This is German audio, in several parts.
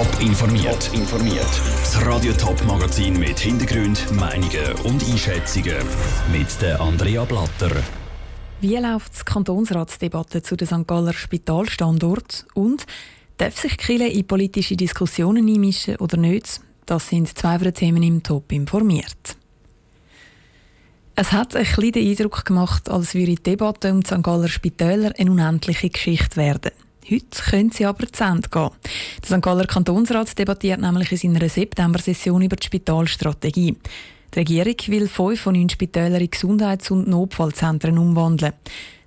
Top informiert. informiert. Das Radio Top Magazin mit Hintergrund, Meinungen und Einschätzungen mit der Andrea Blatter. Wie läuft die Kantonsratsdebatte zu den St. Galler Spitalstandort und darf sich Kille in politische Diskussionen einmischen oder nicht? Das sind zwei der Themen im Top informiert. Es hat ein bisschen den Eindruck gemacht, als würde die Debatte um die St. Galler Spitäler eine unendliche Geschichte werden. Heute können sie aber zu Ende gehen. Der St. Galler Kantonsrat debattiert nämlich in seiner September-Session über die Spitalstrategie. Die Regierung will fünf von neun Spitälern in Gesundheits- und Notfallzentren umwandeln.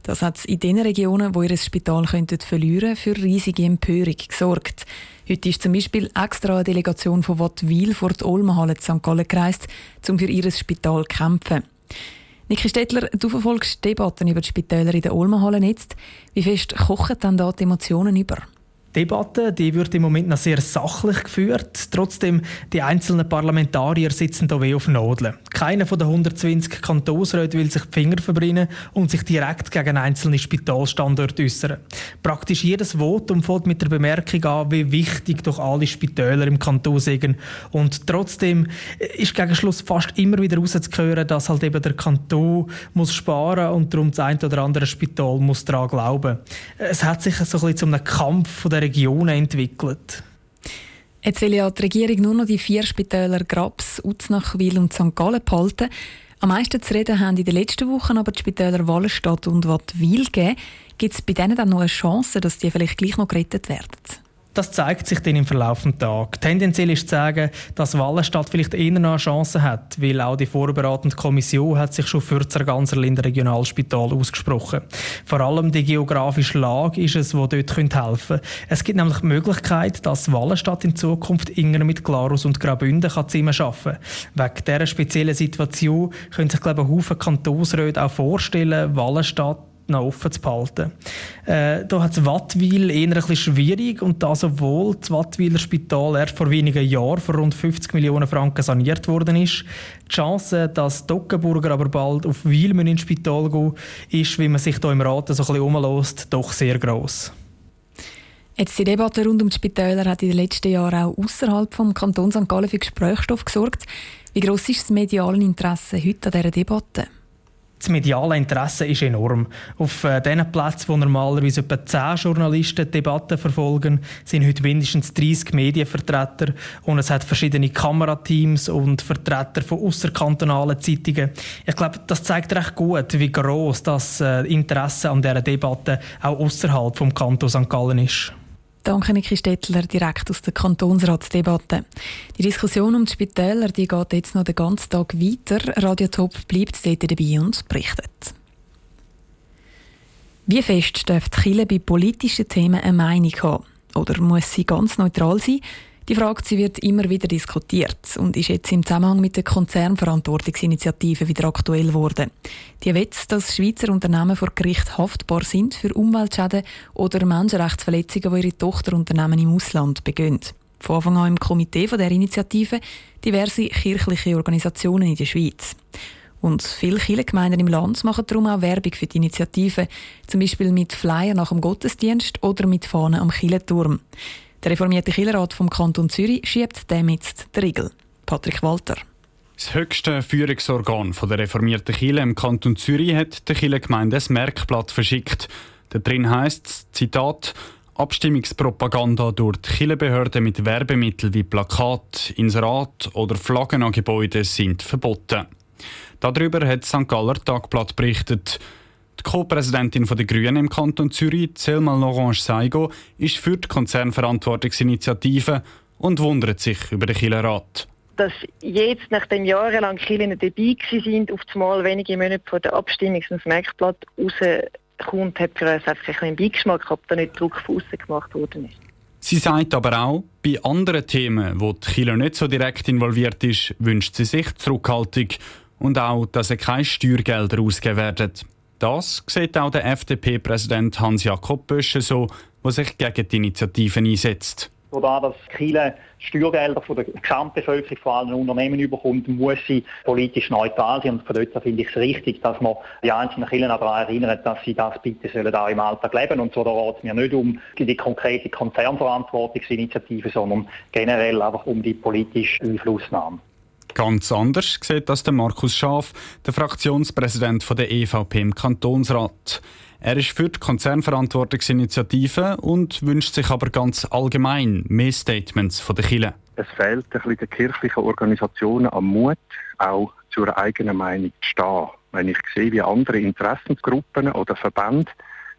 Das hat in den Regionen, wo ihr Spital könnten verlieren für riesige Empörung gesorgt. Heute ist zum Beispiel extra eine Delegation von Wattwil vor die Olmenhalle St. Gallen gereist, um für ihr Spital zu kämpfen. Niki Stettler, du verfolgst Debatten über die Spitäler in der Olmenhalle jetzt. Wie fest kochen dann da die Emotionen über? Debatte, die wird im Moment noch sehr sachlich geführt. Trotzdem, die einzelnen Parlamentarier sitzen da wie auf Nadeln. Keiner von den 120 Kantonsräten will sich die Finger verbrennen und sich direkt gegen einzelne Spitalstandorte äußern. Praktisch jedes Votum fängt mit der Bemerkung an, wie wichtig doch alle Spitäler im Kanton sind. Und trotzdem ist gegen Schluss fast immer wieder rauszuhören, dass halt eben der Kanton muss sparen und darum das ein oder andere Spital muss daran glauben. Es hat sich so ein bisschen zu einem Kampf der Regionen entwickelt. Jetzt will ja die Regierung nur noch die vier Spitäler Grabs, Uznachwil und St. Gallen behalten. Am meisten zu reden haben in den letzten Wochen aber die Spitäler Wallenstadt und Wattwil gegeben. Gibt es bei denen dann noch eine Chance, dass die vielleicht gleich noch gerettet werden? Das zeigt sich dann im Verlauf des Tages. Tendenziell ist zu sagen, dass Wallenstadt vielleicht eher noch eine Chance hat, weil auch die vorbereitende Kommission hat sich schon für das Ganserlinder Regionalspital ausgesprochen. Vor allem die geografische Lage ist es, wo dort helfen könnte. Es gibt nämlich die Möglichkeit, dass Wallenstadt in Zukunft enger mit Glarus und Graubünden zusammen arbeiten kann. Wegen dieser speziellen Situation können sich, glaube ich, Haufen Kantonsräte auch vorstellen, Wallenstadt noch offen zu behalten. Äh, da hat Wattwil eher ein schwierig und das, obwohl das Wattwiler Spital erst vor wenigen Jahren für rund 50 Millionen Franken saniert worden ist. Die Chance, dass Dockenburger aber bald auf Wil ins Spital gehen ist, wie man sich hier im Rat so ein bisschen umlässt, doch sehr gross. Jetzt die Debatte rund um die Spitäler hat in den letzten Jahren auch außerhalb vom Kanton St. Gallen für Gesprächsstoff gesorgt. Wie gross ist das mediale Interesse heute an dieser Debatte? Das mediale Interesse ist enorm. Auf äh, den Plätzen, wo normalerweise etwa 10 Journalisten Debatten verfolgen, sind heute mindestens 30 Medienvertreter und es hat verschiedene Kamerateams und Vertreter von außerkantonalen Zeitungen. Ich glaube, das zeigt recht gut, wie groß das äh, Interesse an dieser Debatte auch außerhalb vom Kanton St. Gallen ist. Danke, Niki Stettler, direkt aus der Kantonsratsdebatte. Die Diskussion um die Spitäler die geht jetzt noch den ganzen Tag weiter. Radio Top bleibt dort dabei und berichtet. Wie fest darf die Kirche bei politischen Themen eine Meinung haben? Oder muss sie ganz neutral sein? Die Frage sie wird immer wieder diskutiert und ist jetzt im Zusammenhang mit der Konzernverantwortungsinitiative wieder aktuell geworden. Die will, dass Schweizer Unternehmen vor Gericht haftbar sind für Umweltschäden oder Menschenrechtsverletzungen, die ihre Tochterunternehmen im Ausland begehen. Von Anfang an im Komitee von der Initiative diverse kirchliche Organisationen in der Schweiz. Und viele Kirchengemeinden im Land machen darum auch Werbung für die Initiative, zum Beispiel mit Flyer nach dem Gottesdienst oder mit Fahnen am Kirchenturm. Der reformierte Killerrat vom Kanton Zürich schiebt damit den Riegel. Patrick Walter. Das höchste Führungsorgan der reformierten Kirche im Kanton Zürich hat der Kirchengemeinde ein Merkblatt verschickt. Darin heißt es, Zitat, Abstimmungspropaganda durch die Kirchenbehörden mit Werbemitteln wie Plakat, Inserat oder Flaggen an Gebäuden sind verboten. Darüber hat St. Galler Tagblatt berichtet. Die Co-Präsidentin der Grünen im Kanton Zürich, Selma Lorange Saigo, ist für die Konzernverantwortungsinitiative und wundert sich über den Killerrat. Dass jetzt, nachdem jahrelang Kirchen dabei sind, auf einmal wenige Monate vor der Abstimmung ins Merkblatt rauskommt, hat für uns einfach ein Beigeschmack, ob da nicht Druck von außen gemacht worden ist. Sie sagt aber auch, bei anderen Themen, wo die Kirche nicht so direkt involviert ist, wünscht sie sich Zurückhaltung und auch, dass keine Steuergelder ausgegeben werden. Das sieht auch der FDP-Präsident Hans-Jakob Bösche so, der sich gegen die Initiative einsetzt. Dadurch, dass Chile Steuergelder von der Gesamtbevölkerung, vor allem Unternehmen überkommt, muss sie politisch neutral sein. Und von dort finde ich es richtig, dass man die einzelnen Kirchen daran erinnert, dass sie das bitte sollen auch im Alltag leben. Und so da geht es mir nicht um die konkrete Konzernverantwortungsinitiative, sondern generell einfach um die politische Einflussnahme. Ganz anders sieht das der Markus Schaaf, der Fraktionspräsident der EVP im Kantonsrat. Er ist für die Konzernverantwortungsinitiative und wünscht sich aber ganz allgemein mehr Statements von der Kirche. Es fehlt ein bisschen den kirchlichen Organisationen am Mut, auch zur eigenen Meinung zu stehen. Wenn ich sehe, wie andere Interessensgruppen oder Verbände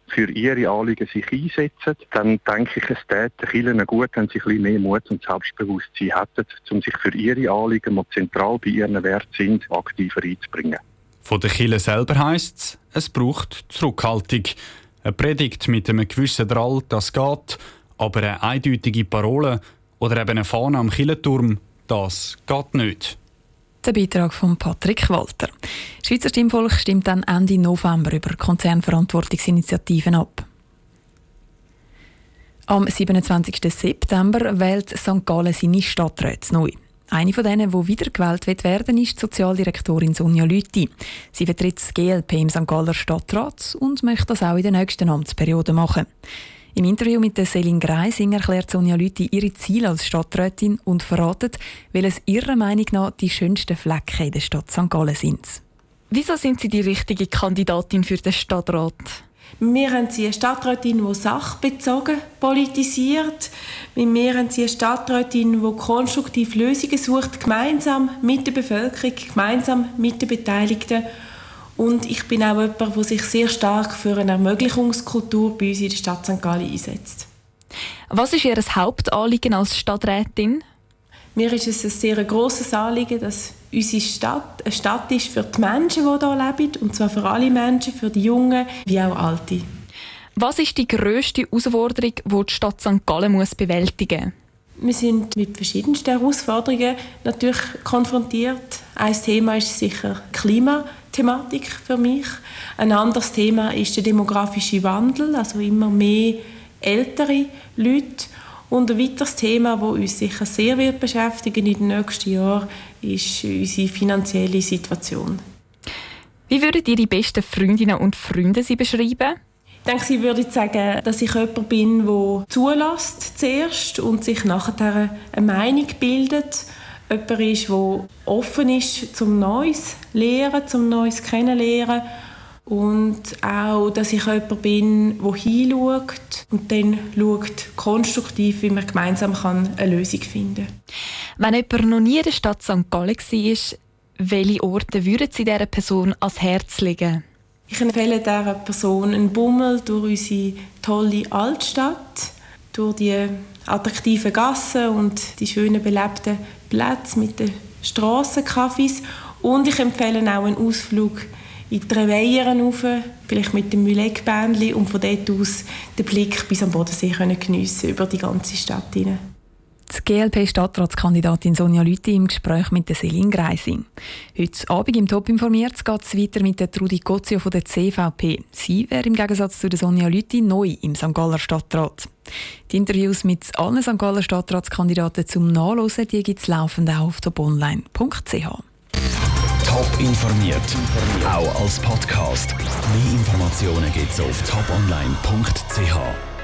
für ihre Anliegen sich einsetzen, dann denke ich, es täte Kirchen gut, wenn sie ein bisschen mehr Mut und Selbstbewusstsein hätten, um sich für ihre Anliegen, die zentral bei ihren Wert sind, aktiver einzubringen. Von der Kille selber heisst es, es braucht Zurückhaltung. Eine Predigt mit einem gewissen Drall, das geht, aber eine eindeutige Parole oder eben eine Fahne am Killenturm, das geht nicht. Der Beitrag von Patrick Walter. Das Schweizer Stimmvolk stimmt dann Ende November über Konzernverantwortungsinitiativen ab. Am 27. September wählt St. Gallen seine Stadträte neu. Eine von denen, die wiedergewählt wird werden, ist Sozialdirektorin Sonja Lüthi. Sie vertritt das GLP im St. Galler Stadtrat und möchte das auch in der nächsten Amtsperiode machen. Im Interview mit der Selin Greising erklärt Sonja Lüthi ihre Ziele als Stadträtin und verratet, welches ihrer Meinung nach die schönsten Flecken in der Stadt St. Gallen sind. Wieso sind Sie die richtige Kandidatin für den Stadtrat? Wir haben sie eine Stadträtin, die sachbezogen politisiert. Wir haben sie eine Stadträtin, die konstruktiv Lösungen sucht, gemeinsam mit der Bevölkerung, gemeinsam mit den Beteiligten. Und ich bin auch jemand, der sich sehr stark für eine Ermöglichungskultur bei uns in der Stadt St. Gallen einsetzt. Was ist Ihr Hauptanliegen als Stadträtin? Mir ist es ein sehr grosses Anliegen, dass unsere Stadt eine Stadt ist für die Menschen, die hier leben, und zwar für alle Menschen, für die Jungen wie auch Alte. Was ist die grösste Herausforderung, die die Stadt St. Gallen muss bewältigen muss? Wir sind mit verschiedensten Herausforderungen natürlich konfrontiert. Ein Thema ist sicher die Klimathematik für mich. Ein anderes Thema ist der demografische Wandel, also immer mehr ältere Leute. Und ein weiteres Thema, das uns sicher sehr wird beschäftigen in den nächsten Jahren, ist unsere finanzielle Situation. Wie würden Ihre besten Freundinnen und Freunde Sie beschreiben? Ich denke, sie würde sagen, dass ich jemand bin, der zulässt zuerst und sich nachher eine Meinung bildet. Jemand ist, der offen ist zum Neues lernen, zum Neues kennenlernen und auch, dass ich jemand bin, der hinschaut und dann schaut konstruktiv, wie man gemeinsam eine Lösung finden kann. Wenn jemand noch nie in der Stadt St. Gallen war, welche Orte würden Sie dieser Person ans Herz legen? Ich empfehle dieser Person einen Bummel durch unsere tolle Altstadt, durch die attraktiven Gassen und die schönen belebten Plätze mit den Strassencafés. Und ich empfehle auch einen Ausflug in die Reveieren rauf, vielleicht mit dem Mülegbändchen und von dort aus den Blick bis am Bodensee können geniessen über die ganze Stadt hinein. GLP-Stadtratskandidatin Sonja Lüthi im Gespräch mit der Selin Greising. Heute Abend im Top informiert geht es weiter mit der Trudi Gozio von der CVP. Sie wäre im Gegensatz zu der Sonja Lüthi neu im St. Galler Stadtrat. Die Interviews mit allen St. Galler Stadtratskandidaten zum Nachlesen gibt es laufend auch auf toponline.ch. Top informiert, auch als Podcast. Mehr Informationen gibt es auf toponline.ch.